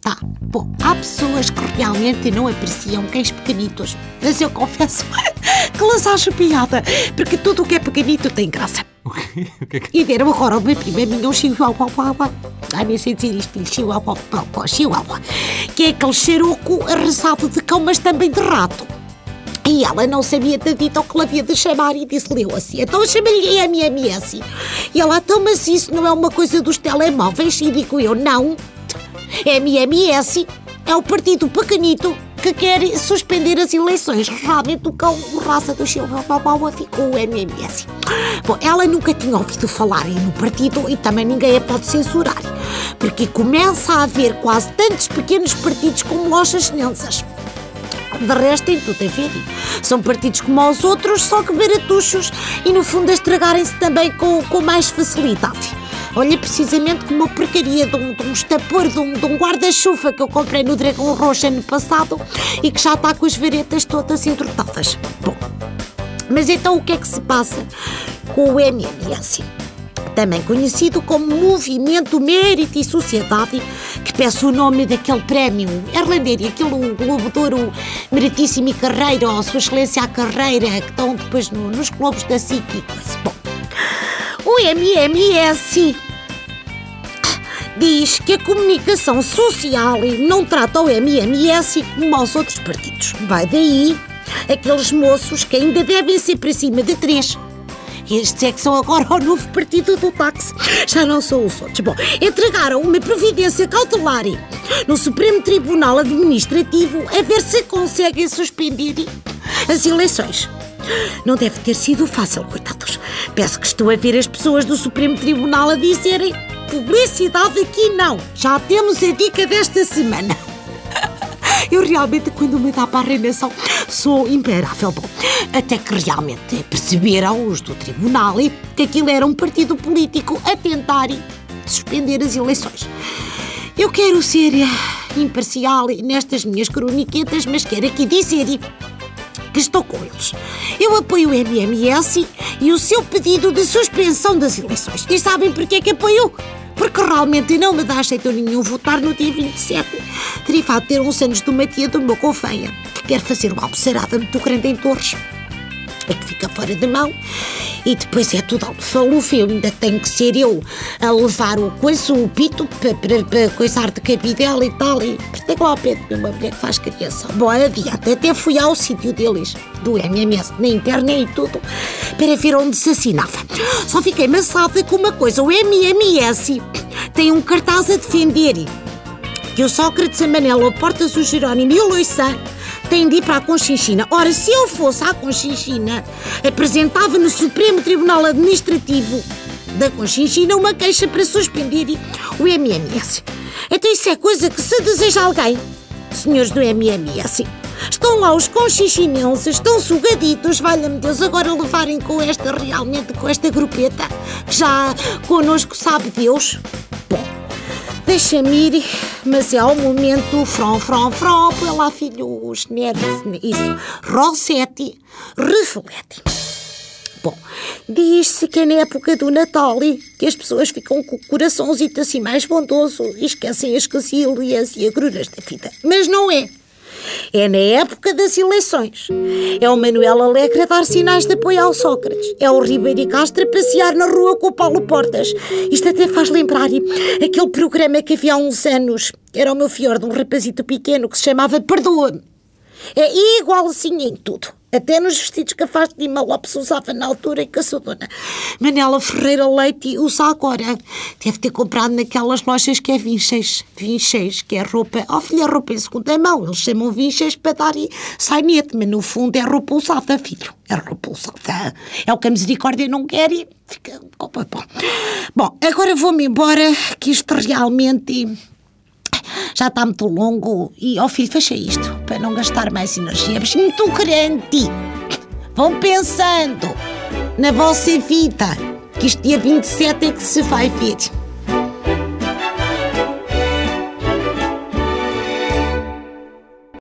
Tá, bom, há pessoas que realmente não apreciam cães pequenitos, mas eu confesso que las acho piada, porque tudo o que é pequenito tem graça. O? O é que... E deram agora uma prima minha um chihuahua. Ai, nem sei dizer isto, chihuahua, chihuahua. Que é aquele xeroco arrasado de cão, mas também de rato. E ela não sabia da dita o que lhe havia de chamar e disse-lhe assim, então chama-lhe MMS. E ela, então, mas isso não é uma coisa dos telemóveis? E digo eu, não. MMS é o partido pequenito que quer suspender as eleições. Realmente o cão, raça do Chihuahua ficou o MMS. Bom, ela nunca tinha ouvido falar no partido e também ninguém a pode censurar, porque começa a haver quase tantos pequenos partidos como lojas chinesas. De resto, tem tudo a ver. São partidos como os outros, só que baratuchos e, no fundo, a estragarem-se também com, com mais facilidade. Olha, precisamente como uma porcaria de um, de um estapor, de um, um guarda-chuva que eu comprei no Dragão Roxo ano passado e que já está com as varetas todas entortadas. Bom, mas então o que é que se passa com o MMS? Também conhecido como Movimento Mérito e Sociedade, que peço o nome daquele prémio Erlandeiro, aquele Globo de Ouro Meritíssimo e Carreira, ou Sua Excelência à Carreira, que estão depois no, nos Globos da SIC e coisa. Bom, MMS diz que a comunicação social não trata o MMS como aos outros partidos. Vai daí aqueles moços que ainda devem ser para cima de três. Estes é que são agora o novo partido do táxi. Já não são os outros. Bom, entregaram uma providência cautelar no Supremo Tribunal Administrativo a ver se conseguem suspender as eleições. Não deve ter sido fácil, coitados. Peço que estou a ver as pessoas do Supremo Tribunal a dizerem publicidade aqui não. Já temos a dica desta semana. Eu realmente, quando me dá para a reeleição, sou imparável. Bom, até que realmente perceberam os do tribunal que aquilo era um partido político a tentar suspender as eleições. Eu quero ser imparcial nestas minhas croniquetas, mas quero aqui dizer que estou com eles. Eu apoio o MMS e o seu pedido de suspensão das eleições. E sabem porquê que apoio? Porque realmente não me dá jeito nenhum votar no dia 27. Teria de ter uns anos de uma tia do meu confeia, que quer fazer uma almoçarada muito grande em Torres é que fica fora de mão e depois é tudo alfalufa. Eu ainda tenho que ser eu a levar o coiso, o pito, para, coisar de cabidela e tal. E tem lá ao pé de uma mulher que faz criança. Bom, adiante, até fui ao sítio deles, do MMS, na internet e tudo, para ver onde se assinava. Só fiquei maçada com uma coisa: o MMS tem um cartaz a defender que o Sócrates, a Manela, o Portas, o Jerónimo e o Loiçã têm de ir para a Conchinchina. Ora, se eu fosse à Conchinchina, apresentava no Supremo Tribunal Administrativo da Conchinchina uma queixa para suspender o MMS. Então isso é coisa que se deseja alguém, senhores do MMS. Estão lá os conchinchineses, estão sugaditos, valha-me Deus, agora levarem com esta, realmente, com esta grupeta, já connosco sabe Deus. Deixa-me ir, mas é o momento fron, fron, fron, põe lá filhos, netos, isso, Rossetti, reflete. Bom, diz-se que é na época do Natal que as pessoas ficam com o coraçãozinho assim mais bondoso e esquecem as casilhas e agruras da vida. Mas não é. É na época das eleições. É o Manuel Alegre a dar sinais de apoio ao Sócrates. É o Ribeiro Castro a passear na rua com o Paulo Portas. Isto até faz lembrar aquele programa que havia há uns anos. Era o meu fior de um rapazito pequeno que se chamava Perdoa-me. É igualzinho em tudo. Até nos vestidos que a Faz de Lima Lopes usava na altura e que a sua dona Manela Ferreira Leite usa agora. Deve ter comprado naquelas lojas que é vinches. Vinches, que é roupa. Oh, filha, roupa em segunda mão. Eles chamam vinches para dar sainete, mas no fundo é roupa usada, filho. É roupa usada. É o que a misericórdia não quer e fica. Bom agora vou-me embora, que isto realmente já está muito longo e, ó oh filho, fecha isto para não gastar mais energia. Mas muito grande. Vão pensando na vossa vida, que este dia 27 é que se vai ver.